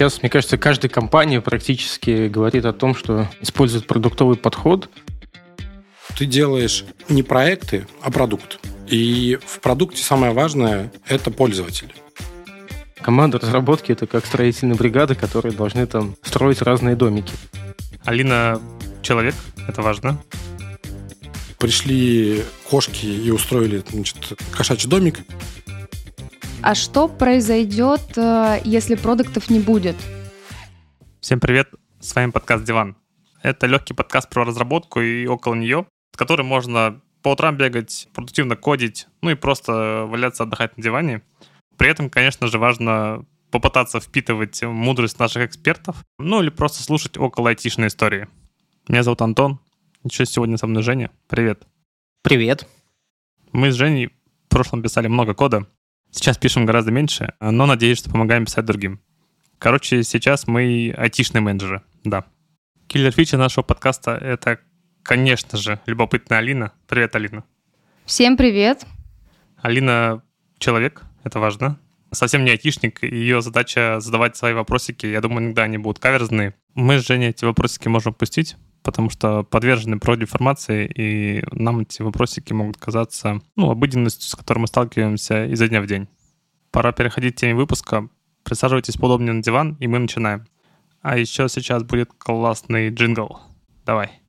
Сейчас, мне кажется, каждая компания практически говорит о том, что использует продуктовый подход. Ты делаешь не проекты, а продукт. И в продукте самое важное – это пользователи. Команда разработки – это как строительные бригады, которые должны там строить разные домики. Алина – человек, это важно. Пришли кошки и устроили значит, кошачий домик. А что произойдет, э, если продуктов не будет? Всем привет, с вами подкаст «Диван». Это легкий подкаст про разработку и около нее, с которым можно по утрам бегать, продуктивно кодить, ну и просто валяться, отдыхать на диване. При этом, конечно же, важно попытаться впитывать мудрость наших экспертов, ну или просто слушать около айтишной истории. Меня зовут Антон, еще сегодня со мной Женя. Привет. Привет. Мы с Женей в прошлом писали много кода, Сейчас пишем гораздо меньше, но надеюсь, что помогаем писать другим. Короче, сейчас мы айтишные менеджеры, да. Киллер фича нашего подкаста — это, конечно же, любопытная Алина. Привет, Алина. Всем привет. Алина — человек, это важно. Совсем не айтишник, ее задача задавать свои вопросики. Я думаю, иногда они будут каверзные. Мы с Женей эти вопросики можем пустить, потому что подвержены проинформации, и нам эти вопросики могут казаться ну, обыденностью, с которой мы сталкиваемся изо дня в день. Пора переходить к теме выпуска. Присаживайтесь поудобнее на диван, и мы начинаем. А еще сейчас будет классный джингл. Давай.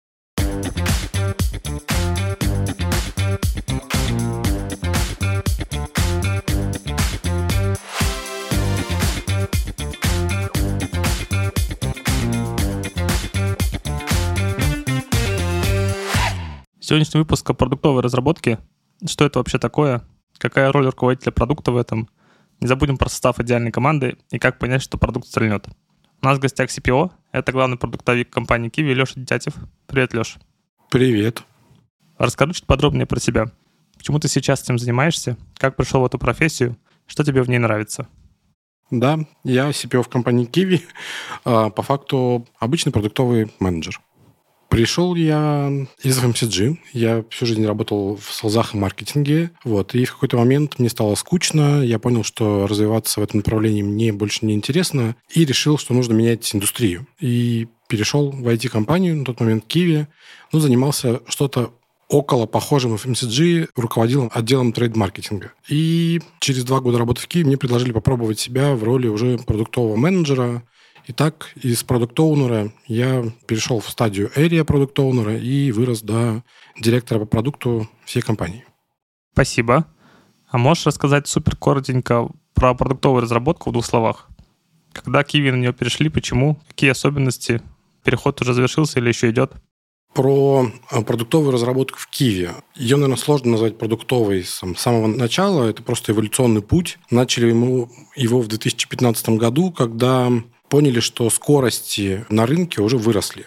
Сегодняшний выпуск о продуктовой разработке. Что это вообще такое? Какая роль руководителя продукта в этом? Не забудем про состав идеальной команды и как понять, что продукт стрельнет. У нас в гостях CPO. Это главный продуктовик компании Kiwi Леша Дитятев. Привет, Леш. Привет. Расскажи чуть подробнее про себя. Почему ты сейчас этим занимаешься? Как пришел в эту профессию? Что тебе в ней нравится? Да, я CPO в компании Kiwi. А, по факту обычный продуктовый менеджер. Пришел я из FMCG. Я всю жизнь работал в солзах и маркетинге. Вот. И в какой-то момент мне стало скучно. Я понял, что развиваться в этом направлении мне больше не интересно. И решил, что нужно менять индустрию. И перешел в IT-компанию, на тот момент Kiwi. Ну, занимался что-то около похожим FMCG, руководил отделом трейд-маркетинга. И через два года работы в Киеве мне предложили попробовать себя в роли уже продуктового менеджера, Итак, из продукт-оунера я перешел в стадию area продукт-оунера и вырос до директора по продукту всей компании. Спасибо. А можешь рассказать супер коротенько про продуктовую разработку в двух словах? Когда Киви на нее перешли, почему? Какие особенности? Переход уже завершился или еще идет? Про а, продуктовую разработку в Киеве. Ее, наверное, сложно назвать продуктовой с самого начала. Это просто эволюционный путь. Начали ему его в 2015 году, когда поняли, что скорости на рынке уже выросли.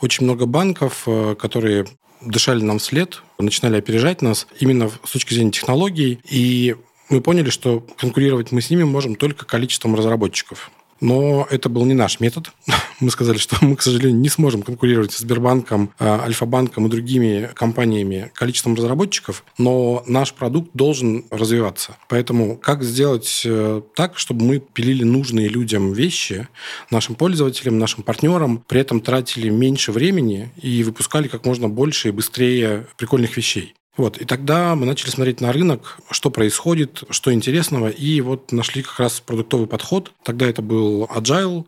Очень много банков, э, которые дышали нам вслед, начинали опережать нас именно с точки зрения технологий, и мы поняли, что конкурировать мы с ними можем только количеством разработчиков. Но это был не наш метод. Мы сказали, что мы, к сожалению, не сможем конкурировать с Сбербанком, а, Альфа-банком и другими компаниями количеством разработчиков, но наш продукт должен развиваться. Поэтому как сделать э, так, чтобы мы пилили нужные людям вещи, нашим пользователям, нашим партнерам, при этом тратили меньше времени и выпускали как можно больше и быстрее прикольных вещей. Вот, и тогда мы начали смотреть на рынок, что происходит, что интересного, и вот нашли как раз продуктовый подход. Тогда это был Agile.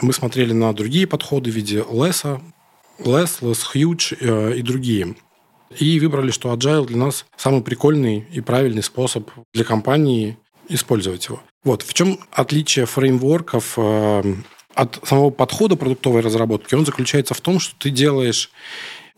Мы смотрели на другие подходы в виде Less, Less, Less Huge э, и другие. И выбрали, что Agile для нас самый прикольный и правильный способ для компании использовать его. Вот в чем отличие фреймворков э, от самого подхода продуктовой разработки? Он заключается в том, что ты делаешь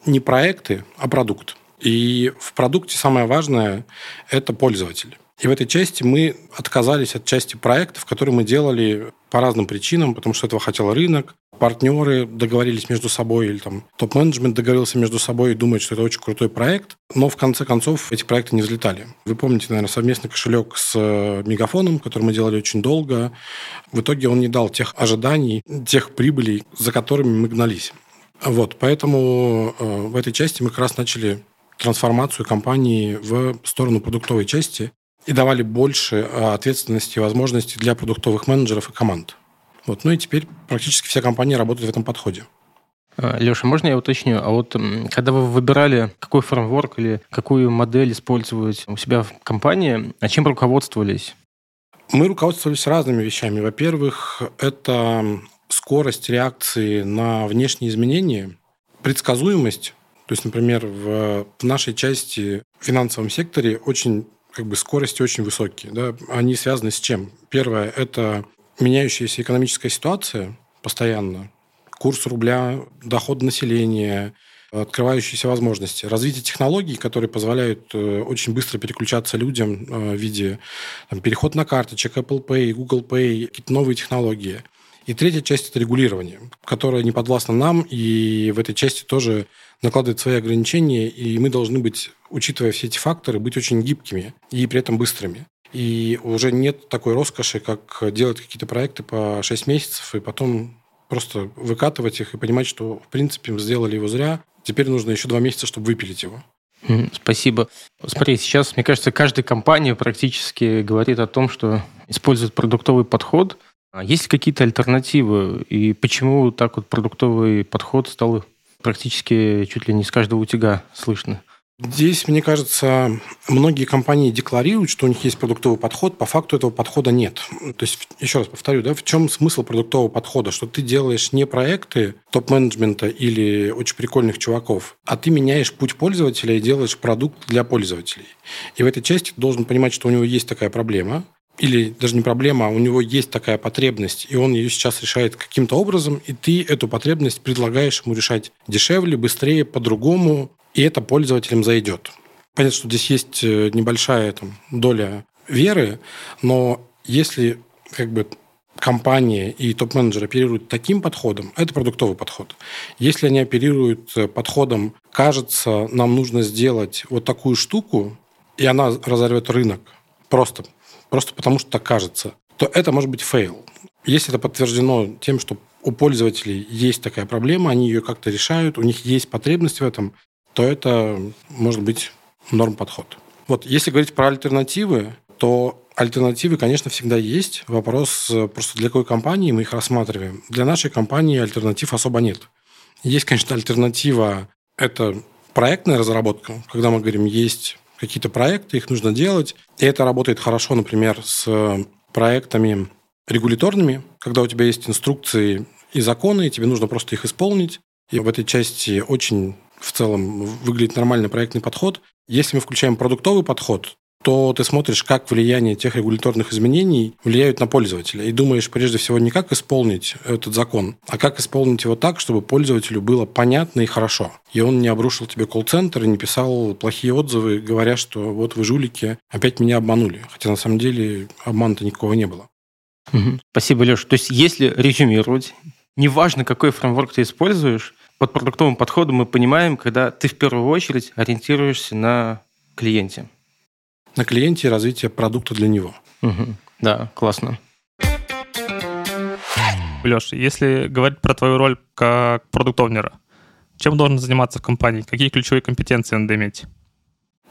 не проекты, а продукт. И в продукте самое важное – это пользователь. И в этой части мы отказались от части проектов, которые мы делали по разным причинам, потому что этого хотел рынок, партнеры договорились между собой, или там топ-менеджмент договорился между собой и думает, что это очень крутой проект, но в конце концов эти проекты не взлетали. Вы помните, наверное, совместный кошелек с э, Мегафоном, который мы делали очень долго. В итоге он не дал тех ожиданий, тех прибылей, за которыми мы гнались. Вот, поэтому э, в этой части мы как раз начали трансформацию компании в сторону продуктовой части и давали больше а, ответственности и возможностей для продуктовых менеджеров и команд. Вот. Ну и теперь практически вся компания работает в этом подходе. А, Леша, можно я уточню? А вот когда вы выбирали, какой фреймворк или какую модель использовать у себя в компании, а чем руководствовались? Мы руководствовались разными вещами. Во-первых, это скорость реакции на внешние изменения, предсказуемость. То есть, например, в, в нашей части в финансовом секторе очень как бы скорости очень высокие. Да? Они связаны с чем? Первое – это меняющаяся экономическая ситуация постоянно, курс рубля, доход населения, открывающиеся возможности. Развитие технологий, которые позволяют э, очень быстро переключаться людям э, в виде там, переход на карточек, Apple Pay, Google Pay, какие-то новые технологии. И третья часть – это регулирование, которое не подвластно нам, и в этой части тоже накладывает свои ограничения, и мы должны быть, учитывая все эти факторы, быть очень гибкими и при этом быстрыми. И уже нет такой роскоши, как делать какие-то проекты по 6 месяцев и потом просто выкатывать их и понимать, что, в принципе, мы сделали его зря. Теперь нужно еще два месяца, чтобы выпилить его. Спасибо. Смотри, сейчас, мне кажется, каждая компания практически говорит о том, что использует продуктовый подход. А есть ли какие-то альтернативы? И почему так вот продуктовый подход стал практически чуть ли не с каждого утюга слышно? Здесь, мне кажется, многие компании декларируют, что у них есть продуктовый подход, по факту этого подхода нет. То есть, еще раз повторю, да, в чем смысл продуктового подхода? Что ты делаешь не проекты топ-менеджмента или очень прикольных чуваков, а ты меняешь путь пользователя и делаешь продукт для пользователей. И в этой части ты должен понимать, что у него есть такая проблема, или даже не проблема, а у него есть такая потребность, и он ее сейчас решает каким-то образом, и ты эту потребность предлагаешь ему решать дешевле, быстрее, по-другому, и это пользователям зайдет. Понятно, что здесь есть э, небольшая там, доля веры, но если как бы компания и топ-менеджер оперируют таким подходом, это продуктовый подход. Если они оперируют э, подходом, кажется, нам нужно сделать вот такую штуку, и она разорвет рынок, просто, просто потому что так кажется, то это может быть fail. Если это подтверждено тем, что у пользователей есть такая проблема, они ее как-то решают, у них есть потребность в этом, то это может быть норм-подход. Вот если говорить про альтернативы, то альтернативы, конечно, всегда есть. Вопрос э, просто для какой компании мы их рассматриваем. Для нашей компании альтернатив особо нет. Есть, конечно, альтернатива – это проектная разработка, когда мы говорим, есть какие-то проекты, их нужно делать. И это работает хорошо, например, с проектами регуляторными, когда у тебя есть инструкции и законы, и тебе нужно просто их исполнить. И в этой части очень в целом выглядит нормальный проектный подход. Если мы включаем продуктовый подход, то ты смотришь, как влияние тех регуляторных изменений влияют на пользователя. И думаешь прежде всего не как исполнить этот закон, а как исполнить его так, чтобы пользователю было понятно и хорошо. И он не обрушил тебе колл-центр и не писал плохие отзывы, говоря, что вот вы жулики, опять меня обманули. Хотя на самом деле обмана-то никакого не было. Угу. Спасибо, Леша. То есть если резюмировать, неважно, какой фреймворк ты используешь, под продуктовым подходом мы понимаем, когда ты в первую очередь ориентируешься на клиенте. На клиенте и развитие продукта для него. Угу. Да, классно. Леша, если говорить про твою роль как продуктовнера, чем должен заниматься в компании? Какие ключевые компетенции надо иметь?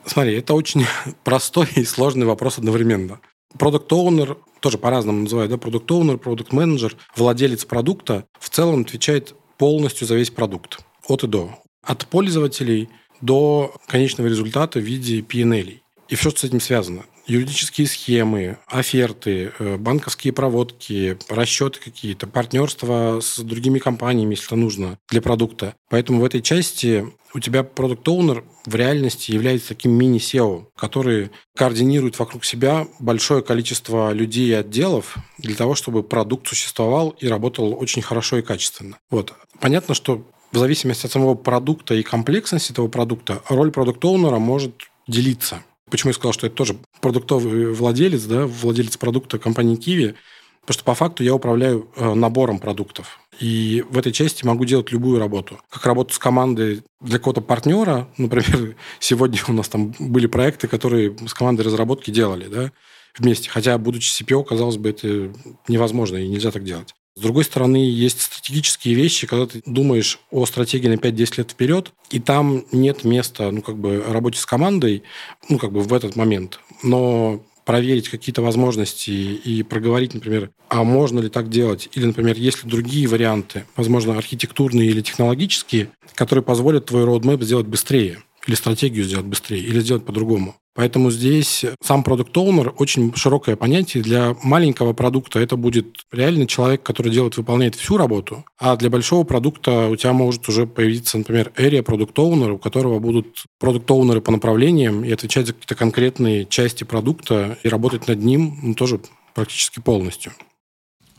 Смотри, это очень простой и сложный вопрос одновременно. Продукт оунер тоже по-разному называют, да, продукт оунер продукт менеджер владелец продукта в целом отвечает полностью за весь продукт, от и до. От пользователей до конечного результата в виде PNL. И все, что с этим связано. Юридические схемы, оферты, э, банковские проводки, расчеты какие-то, партнерства с другими компаниями, если это нужно для продукта. Поэтому в этой части у тебя продукт оунер в реальности является таким мини-SEO, который координирует вокруг себя большое количество людей и отделов для того, чтобы продукт существовал и работал очень хорошо и качественно. Вот. Понятно, что в зависимости от самого продукта и комплексности этого продукта роль продукт-оунера может делиться. Почему я сказал, что это тоже продуктовый владелец, да, владелец продукта компании Kiwi, потому что по факту я управляю э, набором продуктов. И в этой части могу делать любую работу. Как работу с командой для какого-то партнера. Например, сегодня у нас там были проекты, которые с командой разработки делали да, вместе. Хотя, будучи CPO, казалось бы, это невозможно и нельзя так делать. С другой стороны, есть стратегические вещи, когда ты думаешь о стратегии на 5-10 лет вперед, и там нет места, ну, как бы, работе с командой, ну, как бы в этот момент. Но проверить какие-то возможности и проговорить, например, а можно ли так делать, или, например, есть ли другие варианты, возможно, архитектурные или технологические, которые позволят твой roadmap сделать быстрее или стратегию сделать быстрее, или сделать по-другому. Поэтому здесь сам продукт оунер очень широкое понятие. Для маленького продукта это будет реально человек, который делает, выполняет всю работу, а для большого продукта у тебя может уже появиться, например, area продукт оунер у которого будут продукт оунеры по направлениям и отвечать за какие-то конкретные части продукта и работать над ним ну, тоже практически полностью.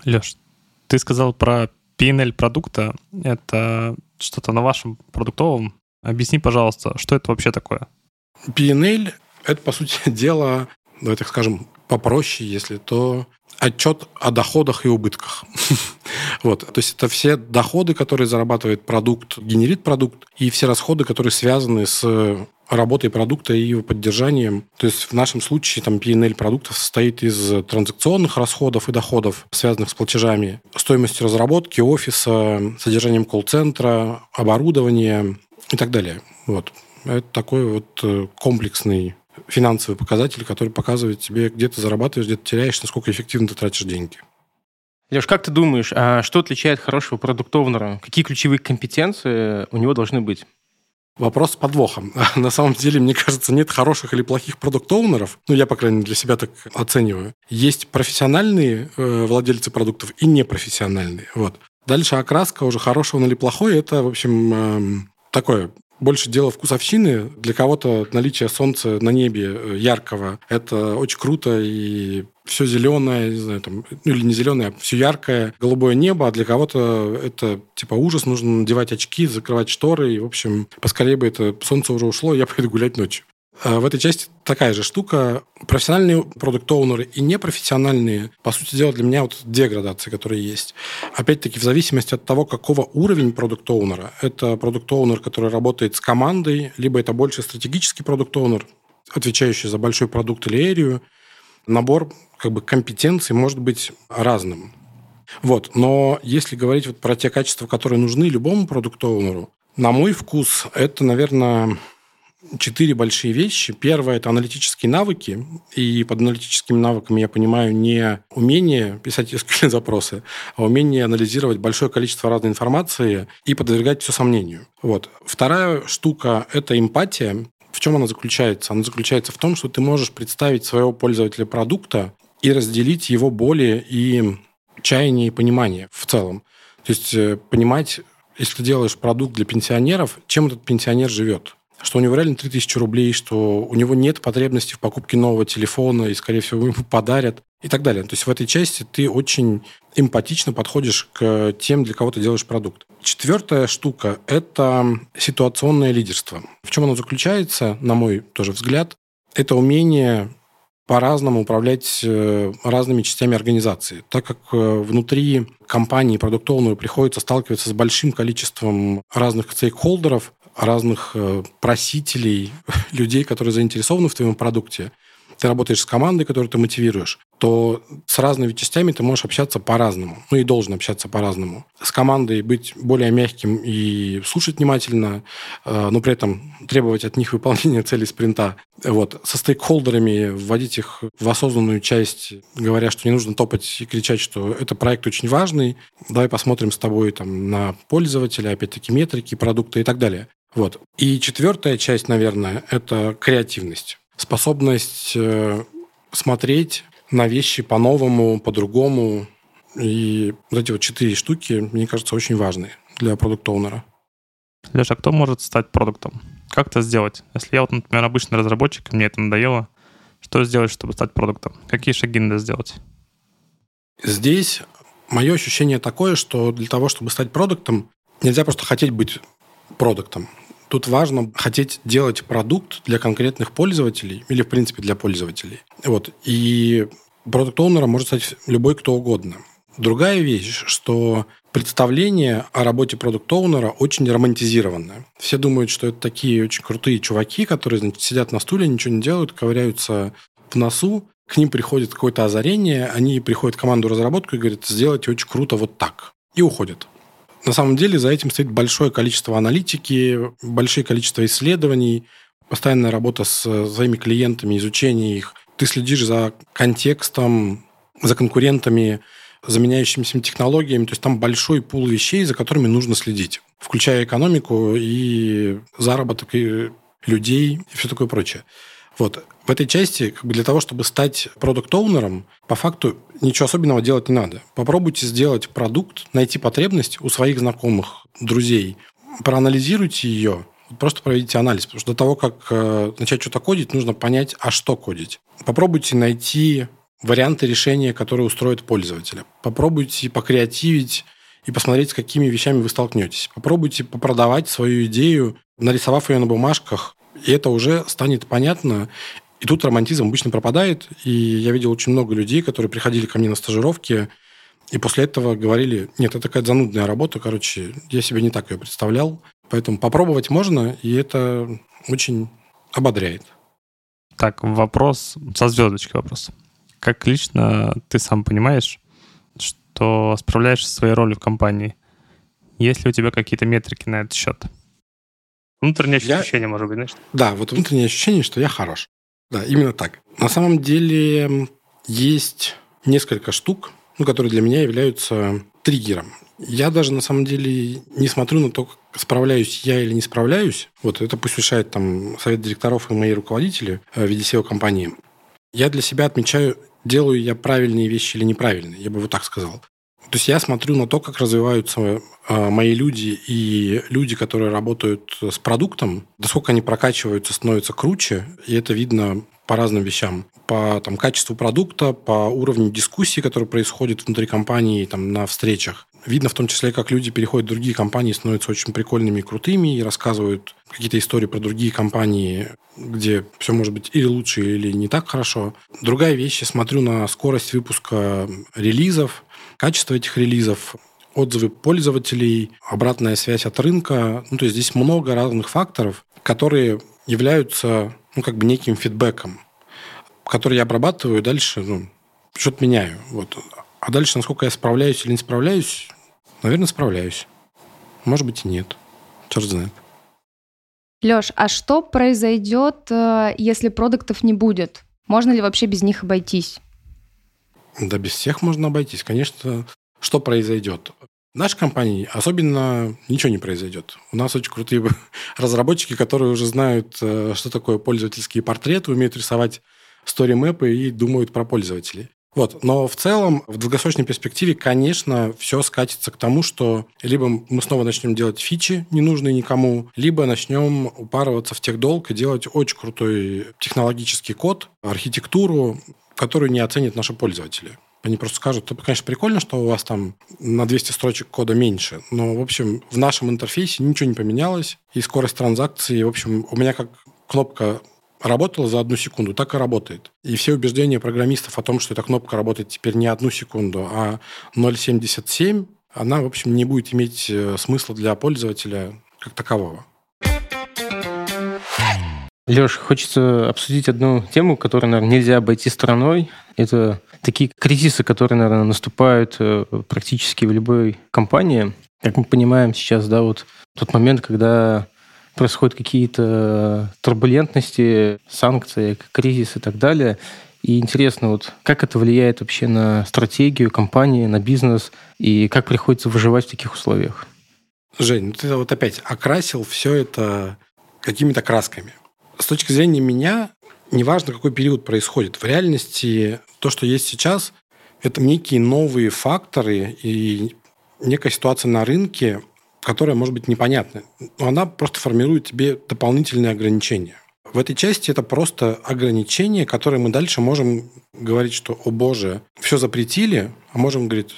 Леш, ты сказал про PNL продукта. Это что-то на вашем продуктовом Объясни, пожалуйста, что это вообще такое? PNL – это, по сути дела, давай так скажем, попроще, если то отчет о доходах и убытках. вот. То есть это все доходы, которые зарабатывает продукт, генерит продукт, и все расходы, которые связаны с работой продукта и его поддержанием. То есть в нашем случае там P&L продуктов состоит из транзакционных расходов и доходов, связанных с платежами, стоимостью разработки офиса, содержанием колл-центра, оборудования, и так далее. Вот. Это такой вот э, комплексный финансовый показатель, который показывает тебе, где ты зарабатываешь, где ты теряешь, насколько эффективно ты тратишь деньги. Леш, как ты думаешь, а что отличает хорошего продукт-оунера? Какие ключевые компетенции у него должны быть? Вопрос с подвохом. На самом деле, мне кажется, нет хороших или плохих продукт-оунеров. Ну, я, по крайней мере, для себя так оцениваю. Есть профессиональные э, владельцы продуктов и непрофессиональные. Вот. Дальше окраска уже хорошего или плохой, это, в общем, э, такое больше дело вкусовщины. Для кого-то наличие солнца на небе э, яркого – это очень круто, и все зеленое, не знаю, там, ну или не зеленое, а все яркое, голубое небо, а для кого-то это типа ужас, нужно надевать очки, закрывать шторы, и, в общем, поскорее бы это солнце уже ушло, я пойду гулять ночью. А в этой части такая же штука. Профессиональные продукт-оунеры и непрофессиональные, по сути дела, для меня вот две градации, которые есть. Опять-таки, в зависимости от того, какого уровень продукт-оунера. Это продукт-оунер, который работает с командой, либо это больше стратегический продукт-оунер, отвечающий за большой продукт или эрию. Набор как бы компетенций может быть разным. Вот. Но если говорить вот про те качества, которые нужны любому продукт-оунеру, на мой вкус, это, наверное, четыре большие вещи. Первое – это аналитические навыки. И под аналитическими навыками я понимаю не умение писать SQL-запросы, а умение анализировать большое количество разной информации и подвергать все сомнению. Вот. Вторая штука – это эмпатия. В чем она заключается? Она заключается в том, что ты можешь представить своего пользователя продукта и разделить его боли и чаяние и понимание в целом. То есть э, понимать, если ты делаешь продукт для пенсионеров, чем этот пенсионер живет что у него реально 3000 рублей, что у него нет потребности в покупке нового телефона, и, скорее всего, ему подарят, и так далее. То есть в этой части ты очень эмпатично подходишь к тем, для кого ты делаешь продукт. Четвертая штука – это ситуационное лидерство. В чем оно заключается, на мой тоже взгляд? Это умение по-разному управлять э, разными частями организации. Так как э, внутри компании продуктовую приходится сталкиваться с большим количеством разных стейкхолдеров, разных э, просителей, людей, которые заинтересованы в твоем продукте, ты работаешь с командой, которую ты мотивируешь, то с разными частями ты можешь общаться по-разному. Ну и должен общаться по-разному. С командой быть более мягким и слушать внимательно, э, но при этом требовать от них выполнения целей спринта. Вот. Со стейкхолдерами вводить их в осознанную часть, говоря, что не нужно топать и кричать, что это проект очень важный, давай посмотрим с тобой там, на пользователя, опять-таки метрики, продукты и так далее. Вот. И четвертая часть, наверное, это креативность. Способность э, смотреть на вещи по-новому, по-другому. И вот эти вот четыре штуки, мне кажется, очень важные для продукт-оунера. Леша, а кто может стать продуктом? Как это сделать? Если я вот, например, обычный разработчик, мне это надоело, что сделать, чтобы стать продуктом? Какие шаги надо сделать? Здесь мое ощущение такое, что для того, чтобы стать продуктом, нельзя просто хотеть быть продуктом. Тут важно хотеть делать продукт для конкретных пользователей или, в принципе, для пользователей. Вот. И продукт-оунером может стать любой кто угодно. Другая вещь, что представление о работе продукт-оунера очень романтизированное. Все думают, что это такие очень крутые чуваки, которые значит, сидят на стуле, ничего не делают, ковыряются в носу, к ним приходит какое-то озарение, они приходят в команду разработку и говорят, сделайте очень круто вот так. И уходят. На самом деле за этим стоит большое количество аналитики, большое количество исследований, постоянная работа с своими клиентами, изучение их, ты следишь за контекстом, за конкурентами, заменяющимися технологиями. То есть там большой пул вещей, за которыми нужно следить, включая экономику и заработок и людей и все такое прочее. Вот. В этой части как бы для того, чтобы стать продукт-оунером, по факту ничего особенного делать не надо. Попробуйте сделать продукт, найти потребность у своих знакомых, друзей, проанализируйте ее, просто проведите анализ. Потому что до того, как э, начать что-то кодить, нужно понять, а что кодить. Попробуйте найти варианты решения, которые устроят пользователя. Попробуйте покреативить и посмотреть, с какими вещами вы столкнетесь. Попробуйте попродавать свою идею, нарисовав ее на бумажках, и это уже станет понятно. И тут романтизм обычно пропадает. И я видел очень много людей, которые приходили ко мне на стажировки, и после этого говорили, нет, это такая занудная работа, короче, я себе не так ее представлял. Поэтому попробовать можно, и это очень ободряет. Так, вопрос, со звездочкой вопрос. Как лично ты сам понимаешь, что справляешься со своей ролью в компании? Есть ли у тебя какие-то метрики на этот счет? Внутреннее я... ощущение, может быть, знаешь? Да, вот внутреннее ощущение, что я хорош. Да, именно так. На самом деле есть несколько штук, ну, которые для меня являются триггером. Я даже на самом деле не смотрю на то, справляюсь я или не справляюсь. Вот это пусть решает там совет директоров и мои руководители э, в виде SEO-компании. Я для себя отмечаю, делаю я правильные вещи или неправильные, я бы вот так сказал. То есть я смотрю на то, как развиваются э, мои люди и люди, которые работают с продуктом, насколько они прокачиваются, становятся круче, и это видно по разным вещам. По там, качеству продукта, по уровню дискуссии, которые происходят внутри компании там, на встречах. Видно в том числе, как люди переходят в другие компании, становятся очень прикольными и крутыми и рассказывают какие-то истории про другие компании, где все может быть или лучше, или не так хорошо. Другая вещь, я смотрю на скорость выпуска релизов, качество этих релизов, отзывы пользователей, обратная связь от рынка. Ну, то есть здесь много разных факторов, которые являются ну, как бы неким фидбэком, который я обрабатываю, дальше ну, что-то меняю. Вот. А дальше, насколько я справляюсь или не справляюсь, наверное, справляюсь. Может быть и нет. Черт знает. Леш, а что произойдет, э, если продуктов не будет? Можно ли вообще без них обойтись? Да без всех можно обойтись. Конечно, что произойдет? В нашей компании особенно ничего не произойдет. У нас очень крутые разработчики, которые уже знают, э, что такое пользовательские портреты, умеют рисовать стори-мэпы и думают про пользователей. Вот. Но в целом, в долгосрочной перспективе, конечно, все скатится к тому, что либо мы снова начнем делать фичи, ненужные никому, либо начнем упарываться в тех долг и делать очень крутой технологический код, архитектуру, которую не оценят наши пользователи. Они просто скажут, конечно, прикольно, что у вас там на 200 строчек кода меньше, но, в общем, в нашем интерфейсе ничего не поменялось, и скорость транзакции, в общем, у меня как кнопка работала за одну секунду, так и работает. И все убеждения программистов о том, что эта кнопка работает теперь не одну секунду, а 0,77, она, в общем, не будет иметь э, смысла для пользователя как такового. Леш, хочется обсудить одну тему, которую, наверное, нельзя обойти стороной. Это такие кризисы, которые, наверное, наступают э, практически в любой компании. Как мы понимаем сейчас, да, вот тот момент, когда происходят какие-то турбулентности, санкции, кризис и так далее. И интересно, вот как это влияет вообще на стратегию компании, на бизнес, и как приходится выживать в таких условиях? Жень, ну ты вот опять окрасил все это какими-то красками. С точки зрения меня, неважно, какой период происходит, в реальности то, что есть сейчас, это некие новые факторы и некая ситуация на рынке, которая может быть непонятна. Но она просто формирует тебе дополнительные ограничения. В этой части это просто ограничение, которое мы дальше можем говорить, что, о боже, все запретили, а можем говорить,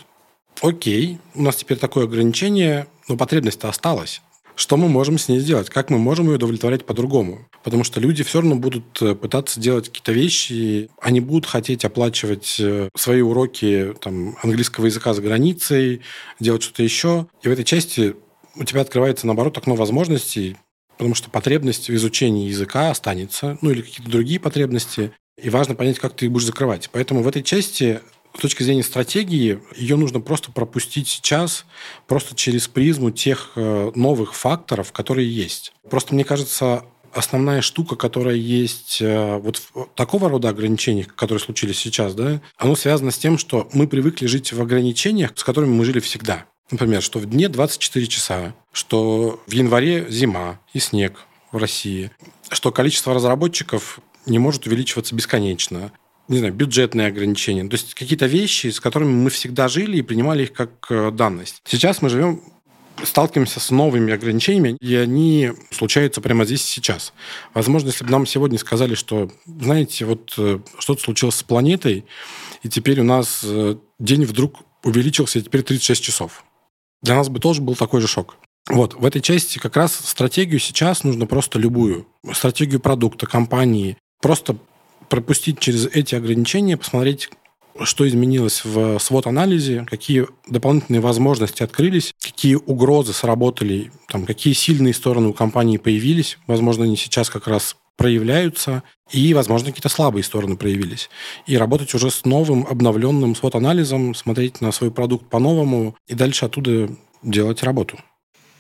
окей, у нас теперь такое ограничение, но потребность-то осталась что мы можем с ней сделать, как мы можем ее удовлетворять по-другому. Потому что люди все равно будут э, пытаться делать какие-то вещи, они будут хотеть оплачивать э, свои уроки там, английского языка за границей, делать что-то еще. И в этой части у тебя открывается, наоборот, окно возможностей, потому что потребность в изучении языка останется, ну или какие-то другие потребности, и важно понять, как ты их будешь закрывать. Поэтому в этой части с точки зрения стратегии, ее нужно просто пропустить сейчас, просто через призму тех э, новых факторов, которые есть. Просто мне кажется, основная штука, которая есть э, вот такого рода ограничениях, которые случились сейчас, да, оно связано с тем, что мы привыкли жить в ограничениях, с которыми мы жили всегда. Например, что в дне 24 часа, что в январе зима и снег в России, что количество разработчиков не может увеличиваться бесконечно, не знаю, бюджетные ограничения. То есть какие-то вещи, с которыми мы всегда жили и принимали их как э, данность. Сейчас мы живем сталкиваемся с новыми ограничениями, и они случаются прямо здесь и сейчас. Возможно, если бы нам сегодня сказали, что, знаете, вот э, что-то случилось с планетой, и теперь у нас э, день вдруг увеличился, и теперь 36 часов. Для нас бы тоже был такой же шок. Вот, в этой части как раз стратегию сейчас нужно просто любую. Стратегию продукта, компании. Просто пропустить через эти ограничения, посмотреть, что изменилось в свод-анализе, какие дополнительные возможности открылись, какие угрозы сработали, там, какие сильные стороны у компании появились, возможно, они сейчас как раз проявляются, и, возможно, какие-то слабые стороны проявились. И работать уже с новым, обновленным свод-анализом, смотреть на свой продукт по-новому и дальше оттуда делать работу.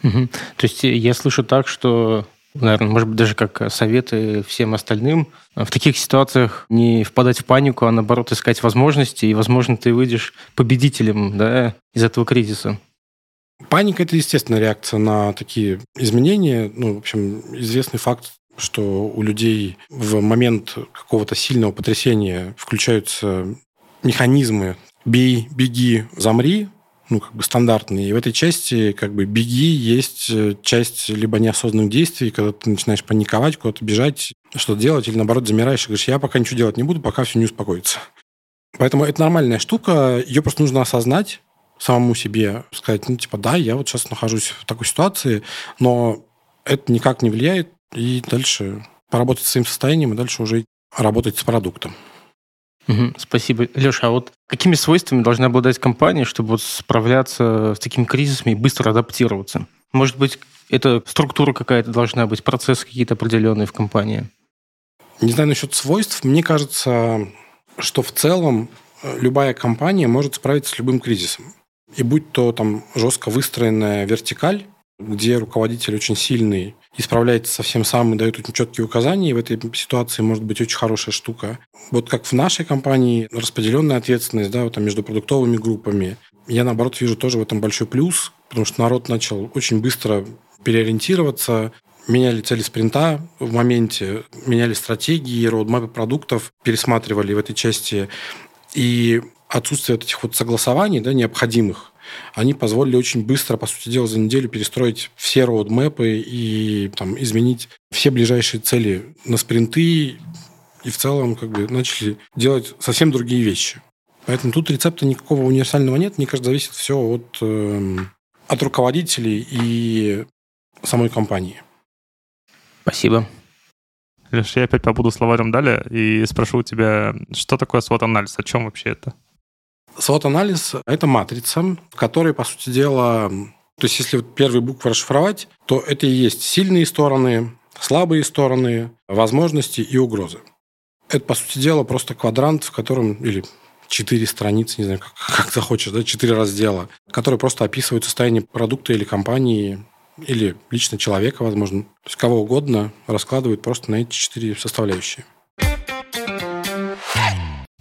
Угу. То есть я слышу так, что наверное, может быть, даже как советы всем остальным. В таких ситуациях не впадать в панику, а наоборот искать возможности, и, возможно, ты выйдешь победителем да, из этого кризиса. Паника – это естественная реакция на такие изменения. Ну, в общем, известный факт, что у людей в момент какого-то сильного потрясения включаются механизмы «бей, беги, замри», ну, как бы стандартные. И в этой части как бы беги есть э, часть либо неосознанных действий, когда ты начинаешь паниковать, куда-то бежать, что делать, или наоборот замираешь и говоришь, я пока ничего делать не буду, пока все не успокоится. Поэтому это нормальная штука, ее просто нужно осознать самому себе, сказать, ну, типа, да, я вот сейчас нахожусь в такой ситуации, но это никак не влияет, и дальше поработать с своим состоянием, и дальше уже работать с продуктом. Угу, спасибо. Леша, а вот какими свойствами должна обладать компания, чтобы вот справляться с такими кризисами и быстро адаптироваться? Может быть, это структура какая-то должна быть, процессы какие-то определенные в компании? Не знаю насчет свойств. Мне кажется, что в целом э, любая компания может справиться с любым кризисом. И будь то там жестко выстроенная вертикаль, где руководитель очень сильный и справляется со всем сам и дает очень четкие указания, и в этой ситуации может быть очень хорошая штука. Вот как в нашей компании распределенная ответственность да, вот там между продуктовыми группами. Я, наоборот, вижу тоже в этом большой плюс, потому что народ начал очень быстро переориентироваться, меняли цели спринта в моменте, меняли стратегии, роудмапы продуктов, пересматривали в этой части. И отсутствие вот этих вот согласований да, необходимых они позволили очень быстро, по сути дела, за неделю перестроить все роудмэпы и там, изменить все ближайшие цели на спринты, и в целом как бы начали делать совсем другие вещи. Поэтому тут рецепта никакого универсального нет. Мне кажется, зависит все от, э, от руководителей и самой компании. Спасибо. Леш, я опять побуду словарем далее и спрошу у тебя, что такое SWOT-анализ, о чем вообще это? SWOT-анализ – это матрица, в которой, по сути дела, то есть если вот первые буквы расшифровать, то это и есть сильные стороны, слабые стороны, возможности и угрозы. Это, по сути дела, просто квадрант, в котором, или четыре страницы, не знаю, как, как захочешь, да, четыре раздела, которые просто описывают состояние продукта или компании, или лично человека, возможно, то есть кого угодно раскладывают просто на эти четыре составляющие.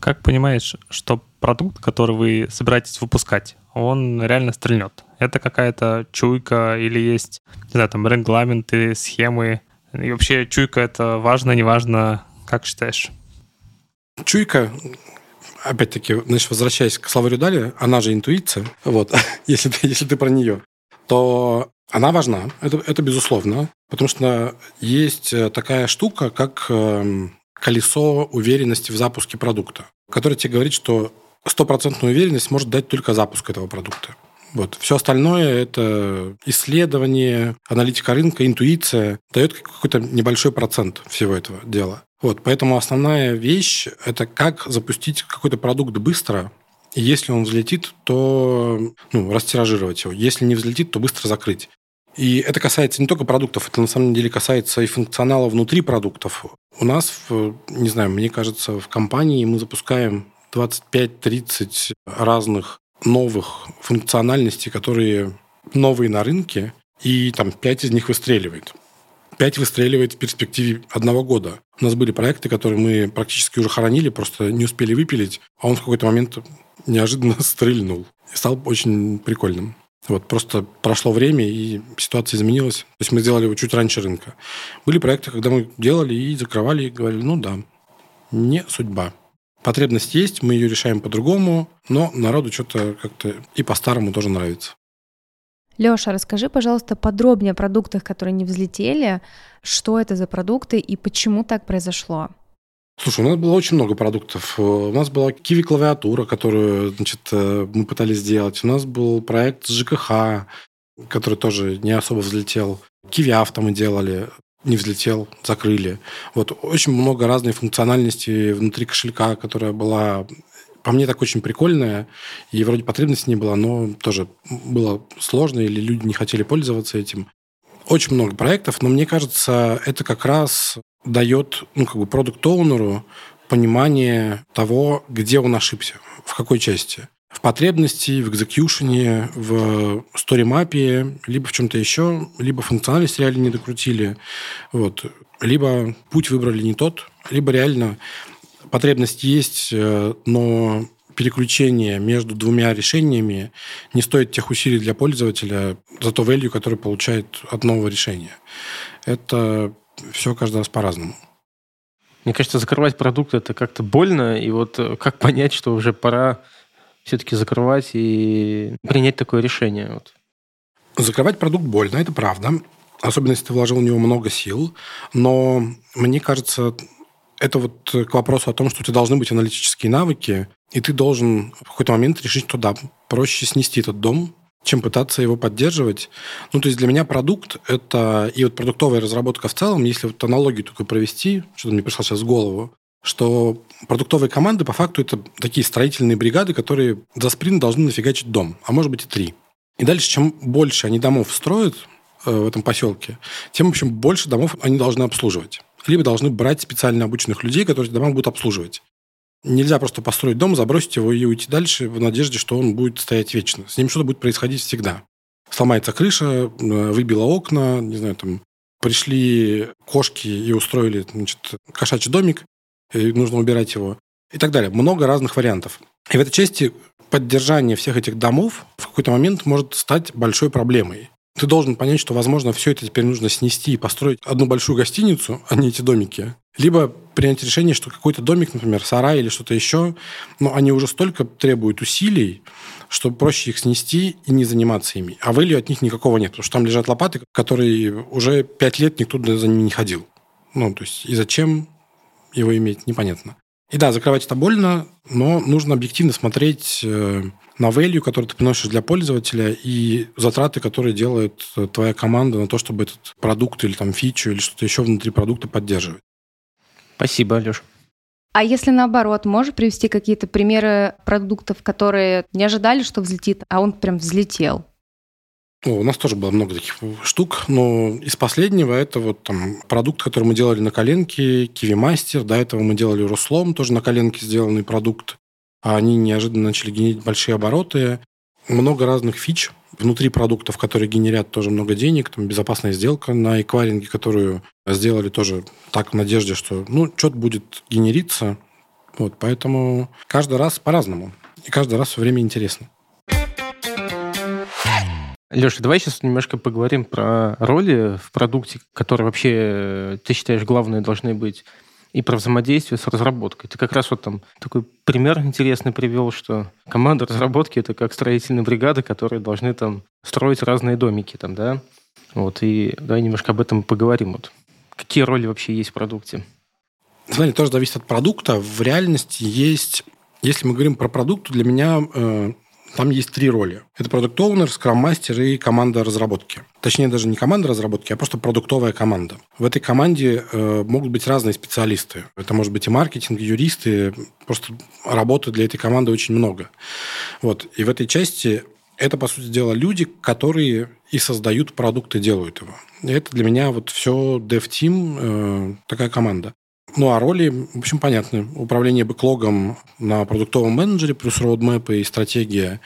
Как понимаешь, что продукт, который вы собираетесь выпускать, он реально стрельнет? Это какая-то чуйка или есть, не знаю, там регламенты, схемы? И вообще чуйка это важно, не важно? Как считаешь? Чуйка, опять-таки, значит, возвращаясь к словарю Дали, она же интуиция, вот, если ты, если ты про нее, то она важна, это, это безусловно, потому что есть э, такая штука, как эм, колесо уверенности в запуске продукта, которое тебе говорит, что стопроцентную уверенность может дать только запуск этого продукта. Вот. Все остальное – это исследование, аналитика рынка, интуиция дает какой-то небольшой процент всего этого дела. Вот. Поэтому основная вещь – это как запустить какой-то продукт быстро, и если он взлетит, то ну, растиражировать его. Если не взлетит, то быстро закрыть. И это касается не только продуктов, это на самом деле касается и функционала внутри продуктов. У нас, не знаю, мне кажется, в компании мы запускаем 25-30 разных новых функциональностей, которые новые на рынке, и там 5 из них выстреливает. 5 выстреливает в перспективе одного года. У нас были проекты, которые мы практически уже хоронили, просто не успели выпилить, а он в какой-то момент неожиданно стрельнул. И стал очень прикольным. Вот просто прошло время, и ситуация изменилась. То есть мы сделали его чуть раньше рынка. Были проекты, когда мы делали и закрывали, и говорили, ну да, не судьба. Потребность есть, мы ее решаем по-другому, но народу что-то как-то и по-старому тоже нравится. Леша, расскажи, пожалуйста, подробнее о продуктах, которые не взлетели. Что это за продукты и почему так произошло? Слушай, у нас было очень много продуктов. У нас была Kiwi клавиатура, которую значит, э, мы пытались сделать. У нас был проект с ЖКХ, который тоже не особо взлетел. Kiwi авто мы делали, не взлетел, закрыли. Вот очень много разной функциональности внутри кошелька, которая была по мне так очень прикольная, и вроде потребности не было, но тоже было сложно, или люди не хотели пользоваться этим. Очень много проектов, но мне кажется, это как раз дает ну, как бы продукт-оунеру понимание того, где он ошибся, в какой части. В потребности, в экзекьюшене, в сторимапе, либо в чем-то еще, либо функциональность реально не докрутили, вот, либо путь выбрали не тот, либо реально потребность есть, э, но переключение между двумя решениями не стоит тех усилий для пользователя за то value, который получает от нового решения. Это все каждый раз по-разному. Мне кажется, закрывать продукт это как-то больно, и вот э, как понять, что уже пора все-таки закрывать и принять такое решение? Вот. Закрывать продукт больно, это правда. Особенно, если ты вложил в него много сил. Но мне кажется, это вот к вопросу о том, что у тебя должны быть аналитические навыки, и ты должен в какой-то момент решить, что да, проще снести этот дом, чем пытаться его поддерживать. Ну, то есть для меня продукт – это и вот продуктовая разработка в целом, если вот аналогию только провести, что-то мне пришло сейчас в голову, что продуктовые команды по факту это такие строительные бригады, которые за спринт должны нафигачить дом, а может быть и три. И дальше, чем больше они домов строят э, в этом поселке, тем, в общем, больше домов они должны обслуживать. Либо должны брать специально обученных людей, которые дома будут обслуживать. Нельзя просто построить дом, забросить его и уйти дальше в надежде, что он будет стоять вечно. С ним что-то будет происходить всегда. Сломается крыша, э, выбило окна, не знаю, там пришли кошки и устроили значит, кошачий домик, и нужно убирать его и так далее. Много разных вариантов. И в этой части поддержание всех этих домов в какой-то момент может стать большой проблемой. Ты должен понять, что, возможно, все это теперь нужно снести и построить одну большую гостиницу, а не эти домики. Либо принять решение, что какой-то домик, например, сарай или что-то еще, но они уже столько требуют усилий, что проще их снести и не заниматься ими. А вылью от них никакого нет, потому что там лежат лопаты, которые уже пять лет никто за ними не ходил. Ну, то есть и зачем его иметь, непонятно. И да, закрывать это больно, но нужно объективно смотреть э, на value, который ты приносишь для пользователя, и затраты, которые делает э, твоя команда на то, чтобы этот продукт или там фичу или что-то еще внутри продукта поддерживать. Спасибо, Алеш. А если наоборот, можешь привести какие-то примеры продуктов, которые не ожидали, что взлетит, а он прям взлетел? Ну, у нас тоже было много таких штук, но из последнего это вот там продукт, который мы делали на коленке, Kiwi Master, до этого мы делали Руслом, тоже на коленке сделанный продукт. А они неожиданно начали генерить большие обороты. Много разных фич внутри продуктов, которые генерят тоже много денег. Там безопасная сделка на эквайринге, которую сделали тоже так в надежде, что ну, что-то будет генериться. Вот, поэтому каждый раз по-разному. И каждый раз все время интересно. Леша, давай сейчас немножко поговорим про роли в продукте, которые вообще, э, ты считаешь, главные должны быть, и про взаимодействие с разработкой. Ты как раз вот там такой пример интересный привел, что команда разработки — это как строительные бригады, которые должны там строить разные домики там, да? Вот, и давай немножко об этом поговорим. Вот. Какие роли вообще есть в продукте? Смотри, тоже зависит от продукта. В реальности есть... Если мы говорим про продукт, для меня э, там есть три роли. Это продукт оунер скрам-мастер и команда разработки. Точнее, даже не команда разработки, а просто продуктовая команда. В этой команде э, могут быть разные специалисты. Это может быть и маркетинг, и юристы. Просто работы для этой команды очень много. Вот. И в этой части это, по сути дела, люди, которые и создают продукты, делают его. И это для меня вот все dev-team, э, такая команда. Ну, а роли, в общем, понятны. Управление бэклогом на продуктовом менеджере, плюс роудмэпы и стратегия.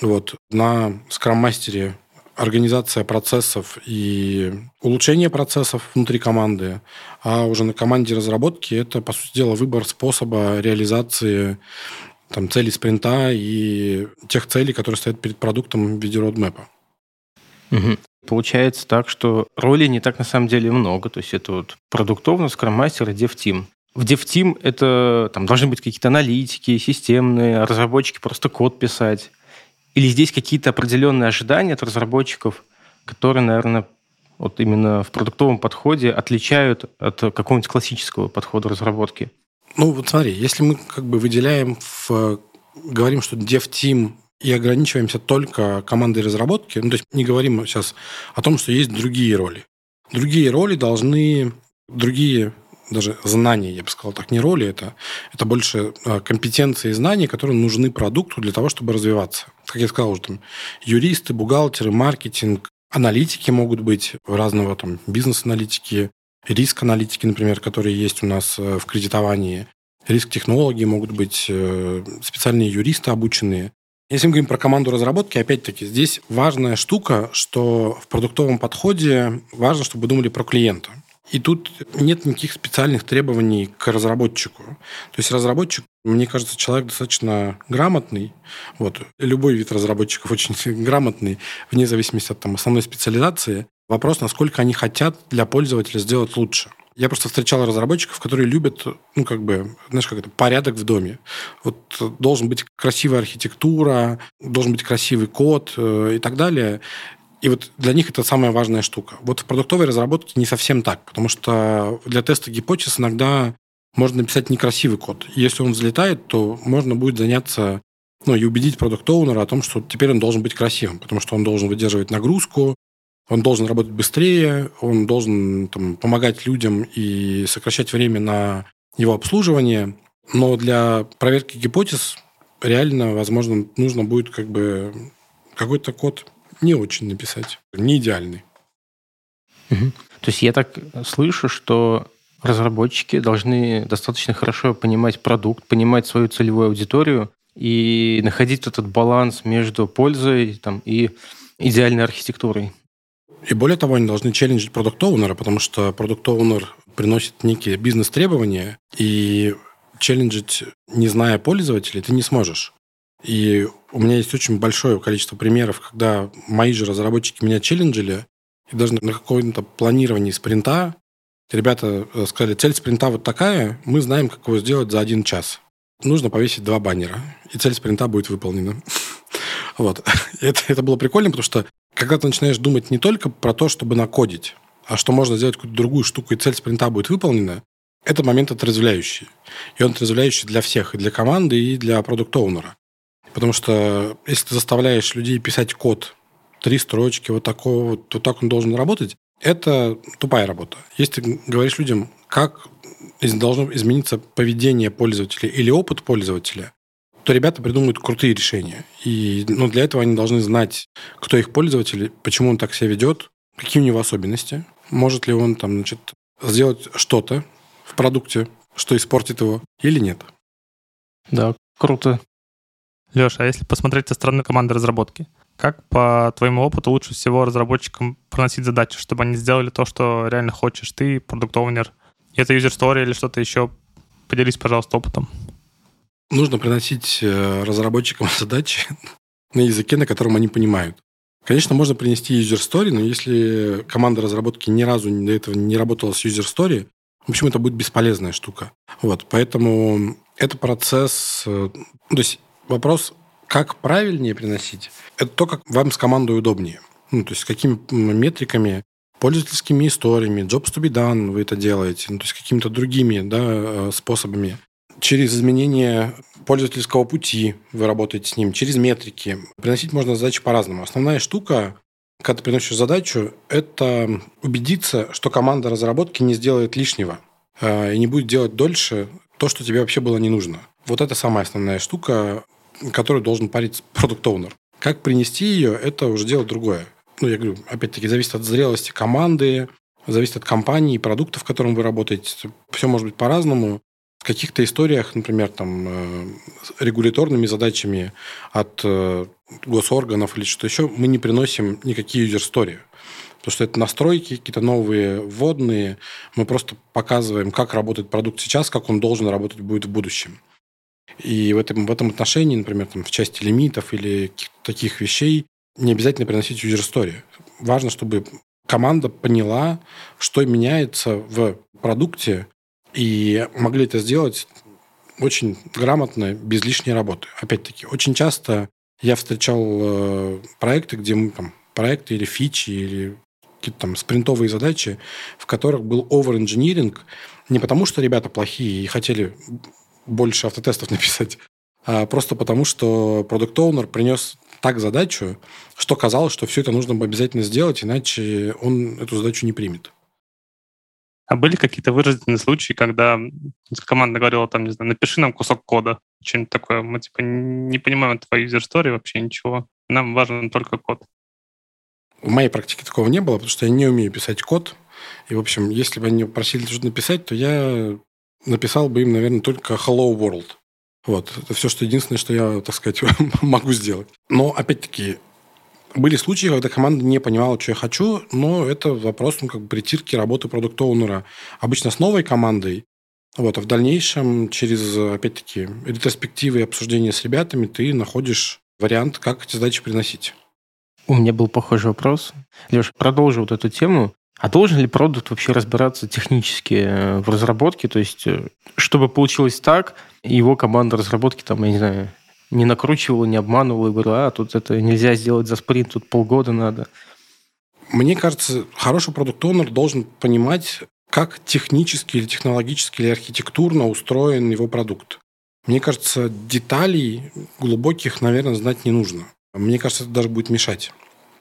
Вот. На скрам-мастере организация процессов и улучшение процессов внутри команды, а уже на команде разработки это, по сути дела, выбор способа реализации там, целей спринта и тех целей, которые стоят перед продуктом в виде родмэпа. Угу. Получается так, что ролей не так на самом деле много. То есть это вот продуктовно, скрам-мастер и дев-тим. В DevTeam это там должны быть какие-то аналитики, системные, разработчики просто код писать. Или здесь какие-то определенные ожидания от разработчиков, которые, наверное, вот именно в продуктовом подходе отличают от какого-нибудь классического подхода разработки? Ну, вот смотри, если мы как бы выделяем, в, говорим, что DevTeam и ограничиваемся только командой разработки, ну, то есть не говорим сейчас о том, что есть другие роли. Другие роли должны, другие даже знания, я бы сказал так, не роли, это, это больше а, компетенции и знания, которые нужны продукту для того, чтобы развиваться. Как я сказал уже, там, юристы, бухгалтеры, маркетинг, аналитики могут быть, разного там бизнес-аналитики, риск-аналитики, например, которые есть у нас э, в кредитовании, риск-технологии могут быть, э, специальные юристы обученные. Если мы говорим про команду разработки, опять-таки, здесь важная штука, что в продуктовом подходе важно, чтобы вы думали про клиента. И тут нет никаких специальных требований к разработчику. То есть разработчик, мне кажется, человек достаточно грамотный. Вот. Любой вид разработчиков очень грамотный, вне зависимости от там, основной специализации. Вопрос, насколько они хотят для пользователя сделать лучше. Я просто встречал разработчиков, которые любят, ну, как бы, знаешь, как это, порядок в доме. Вот должен быть красивая архитектура, должен быть красивый код э, и так далее. И вот для них это самая важная штука. Вот в продуктовой разработке не совсем так, потому что для теста гипотез иногда можно написать некрасивый код. Если он взлетает, то можно будет заняться ну, и убедить продукт оунера о том, что теперь он должен быть красивым, потому что он должен выдерживать нагрузку, он должен работать быстрее, он должен там, помогать людям и сокращать время на его обслуживание. Но для проверки гипотез реально, возможно, нужно будет как бы какой-то код не очень написать. Не идеальный. Угу. То есть я так слышу, что разработчики должны достаточно хорошо понимать продукт, понимать свою целевую аудиторию и находить этот баланс между пользой там, и идеальной архитектурой. И более того, они должны челленджить продукт оунера потому что продукт оунер приносит некие бизнес-требования, и челленджить, не зная пользователей, ты не сможешь. И у меня есть очень большое количество примеров, когда мои же разработчики меня челленджили, и даже на каком-то планировании спринта ребята э, сказали, цель спринта вот такая, мы знаем, как его сделать за один час. Нужно повесить два баннера, и цель спринта будет выполнена. Вот. Это, это было прикольно, потому что когда ты начинаешь думать не только про то, чтобы накодить, а что можно сделать какую-то другую штуку, и цель спринта будет выполнена, это момент отрезвляющий. И он отрезвляющий для всех, и для команды, и для продукт-оунера. Потому что если ты заставляешь людей писать код, три строчки, вот такого, вот, так он должен работать, это тупая работа. Если ты говоришь людям, как должно измениться поведение пользователя или опыт пользователя, то ребята придумают крутые решения. И ну, для этого они должны знать, кто их пользователь, почему он так себя ведет, какие у него особенности, может ли он там, значит, сделать что-то в продукте, что испортит его, или нет. Да, круто. Леша, а если посмотреть со стороны команды разработки, как по твоему опыту лучше всего разработчикам проносить задачи, чтобы они сделали то, что реально хочешь ты, продукт оунер Это story или что-то еще? Поделись, пожалуйста, опытом. Нужно приносить э, разработчикам задачи на языке, на котором они понимают. Конечно, можно принести user story, но если команда разработки ни разу до этого не работала с user story, в общем, это будет бесполезная штука. Вот, поэтому это процесс... Э, то есть вопрос, как правильнее приносить, это то, как вам с командой удобнее. Ну, то есть, какими метриками, пользовательскими историями, jobs to be done вы это делаете, ну, то есть, какими-то другими да, э, способами. Через изменение пользовательского пути вы работаете с ним, через метрики. Приносить можно задачи по-разному. Основная штука, когда ты приносишь задачу, это убедиться, что команда разработки не сделает лишнего э, и не будет делать дольше то, что тебе вообще было не нужно. Вот это самая основная штука которую должен парить продукт-оунер. Как принести ее, это уже дело другое. Ну, я говорю, опять-таки, зависит от зрелости команды, зависит от компании, продуктов, в котором вы работаете. Все может быть по-разному. Каких-то историях, например, там, э, регуляторными задачами от э, госорганов или что-то еще, мы не приносим никакие юзер-стори. Потому что это настройки, какие-то новые вводные. Мы просто показываем, как работает продукт сейчас, как он должен работать будет в будущем. И в этом, в этом отношении, например, там, в части лимитов или таких вещей, не обязательно приносить story. Важно, чтобы команда поняла, что меняется в продукте, и могли это сделать очень грамотно, без лишней работы. Опять-таки, очень часто я встречал э, проекты, где мы там проекты или фичи, или какие-то там спринтовые задачи, в которых был over-engineering не потому, что ребята плохие и хотели больше автотестов написать, а просто потому, что продукт оунер принес так задачу, что казалось, что все это нужно обязательно сделать, иначе он эту задачу не примет. А были какие-то выразительные случаи, когда команда говорила, там, не знаю, напиши нам кусок кода, что-нибудь такое, мы, типа, не понимаем твою story вообще ничего, нам важен только код. В моей практике такого не было, потому что я не умею писать код. И, в общем, если бы они просили что-то написать, то я написал бы им, наверное, только Hello World. Вот. Это все, что единственное, что я, так сказать, могу сделать. Но, опять-таки, были случаи, когда команда не понимала, что я хочу, но это вопрос ну, как бы притирки работы продукт оунера Обычно с новой командой, вот, а в дальнейшем через, опять-таки, ретроспективы и обсуждения с ребятами ты находишь вариант, как эти задачи приносить. У меня был похожий вопрос. Леш, продолжу вот эту тему. А должен ли продукт вообще разбираться технически э, в разработке? То есть, э, чтобы получилось так, его команда разработки, там, я не знаю, не накручивала, не обманывала и говорила, а тут это нельзя сделать за спринт, тут полгода надо. Мне кажется, хороший продукт онер должен понимать, как технически или технологически или архитектурно устроен его продукт. Мне кажется, деталей глубоких, наверное, знать не нужно. Мне кажется, это даже будет мешать.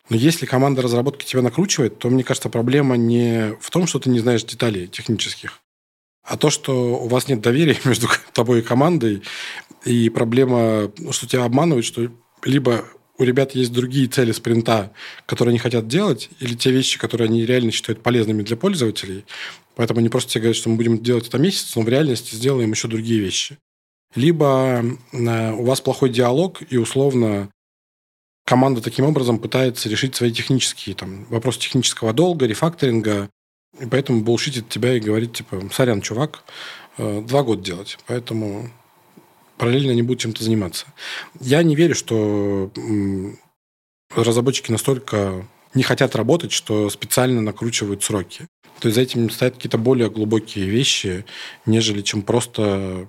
Но если команда разработки тебя накручивает, то, мне кажется, проблема не в том, что ты не знаешь деталей технических, а то, что у вас нет доверия между тобой и командой, и проблема, что тебя обманывают, что либо у ребят есть другие цели спринта, которые они хотят делать, или те вещи, которые они реально считают полезными для пользователей. Поэтому они просто тебе говорят, что мы будем делать это месяц, но в реальности сделаем еще другие вещи. Либо э, у вас плохой диалог, и условно команда таким образом пытается решить свои технические там, вопросы технического долга, рефакторинга, и поэтому булшитит тебя и говорит, типа, сорян, чувак, э, два года делать, поэтому параллельно не будут чем-то заниматься. Я не верю, что разработчики настолько не хотят работать, что специально накручивают сроки. То есть за этим стоят какие-то более глубокие вещи, нежели чем просто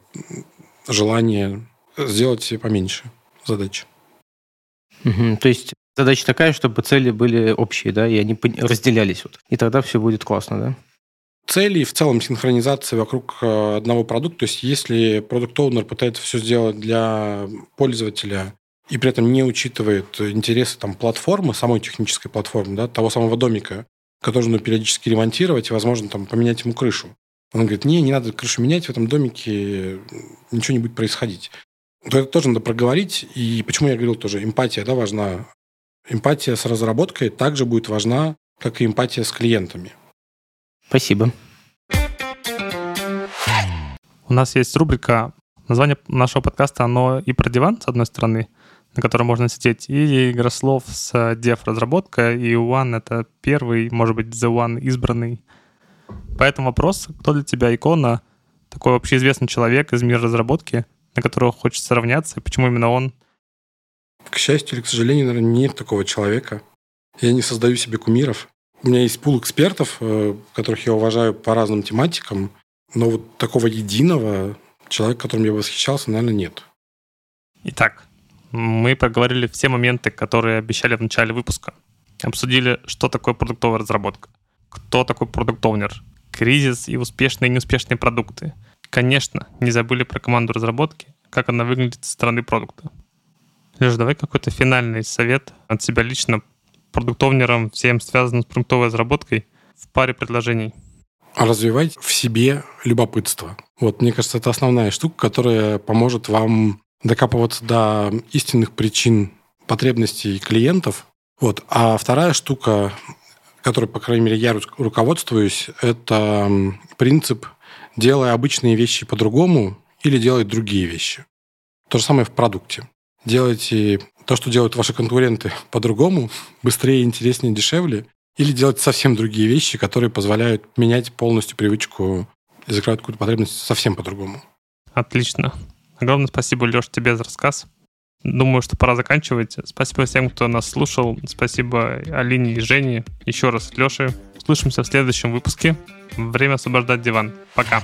желание сделать поменьше задач. Угу. То есть задача такая, чтобы цели были общие, да, и они разделялись. Вот. И тогда все будет классно, да? Цели и в целом синхронизация вокруг э, одного продукта. То есть если продукт оунер пытается все сделать для пользователя и при этом не учитывает интересы там, платформы, самой технической платформы, да, того самого домика, который нужно периодически ремонтировать и, возможно, там, поменять ему крышу. Он говорит, не, не надо крышу менять, в этом домике ничего не будет происходить то это тоже надо проговорить. И почему я говорил тоже, эмпатия да, важна. Эмпатия с разработкой также будет важна, как и эмпатия с клиентами. Спасибо. У нас есть рубрика, название нашего подкаста, оно и про диван, с одной стороны, на котором можно сидеть, и игрослов с дев-разработка, и One — это первый, может быть, The One избранный. Поэтому вопрос, кто для тебя икона, такой общеизвестный человек из мира разработки, на которого хочется равняться, и почему именно он? К счастью или к сожалению, наверное, нет такого человека. Я не создаю себе кумиров. У меня есть пул экспертов, э, которых я уважаю по разным тематикам, но вот такого единого человека, которым я восхищался, наверное, нет. Итак, мы проговорили все моменты, которые обещали в начале выпуска. Обсудили, что такое продуктовая разработка, кто такой продукт-оунер, кризис и успешные и неуспешные продукты, Конечно, не забыли про команду разработки, как она выглядит со стороны продукта. Леш, давай какой-то финальный совет от себя лично продуктовнерам, всем связанным с продуктовой разработкой в паре предложений. Развивать в себе любопытство. Вот, мне кажется, это основная штука, которая поможет вам докапываться до истинных причин потребностей клиентов. Вот. А вторая штука, которой, по крайней мере, я руководствуюсь, это принцип делая обычные вещи по-другому или делать другие вещи. То же самое в продукте. Делайте то, что делают ваши конкуренты по-другому, быстрее, интереснее, дешевле, или делать совсем другие вещи, которые позволяют менять полностью привычку и закрывать какую-то потребность совсем по-другому. Отлично. Огромное спасибо, Леш, тебе за рассказ. Думаю, что пора заканчивать. Спасибо всем, кто нас слушал. Спасибо Алине и Жене. Еще раз Леше. Слышимся в следующем выпуске. Время освобождать диван. Пока.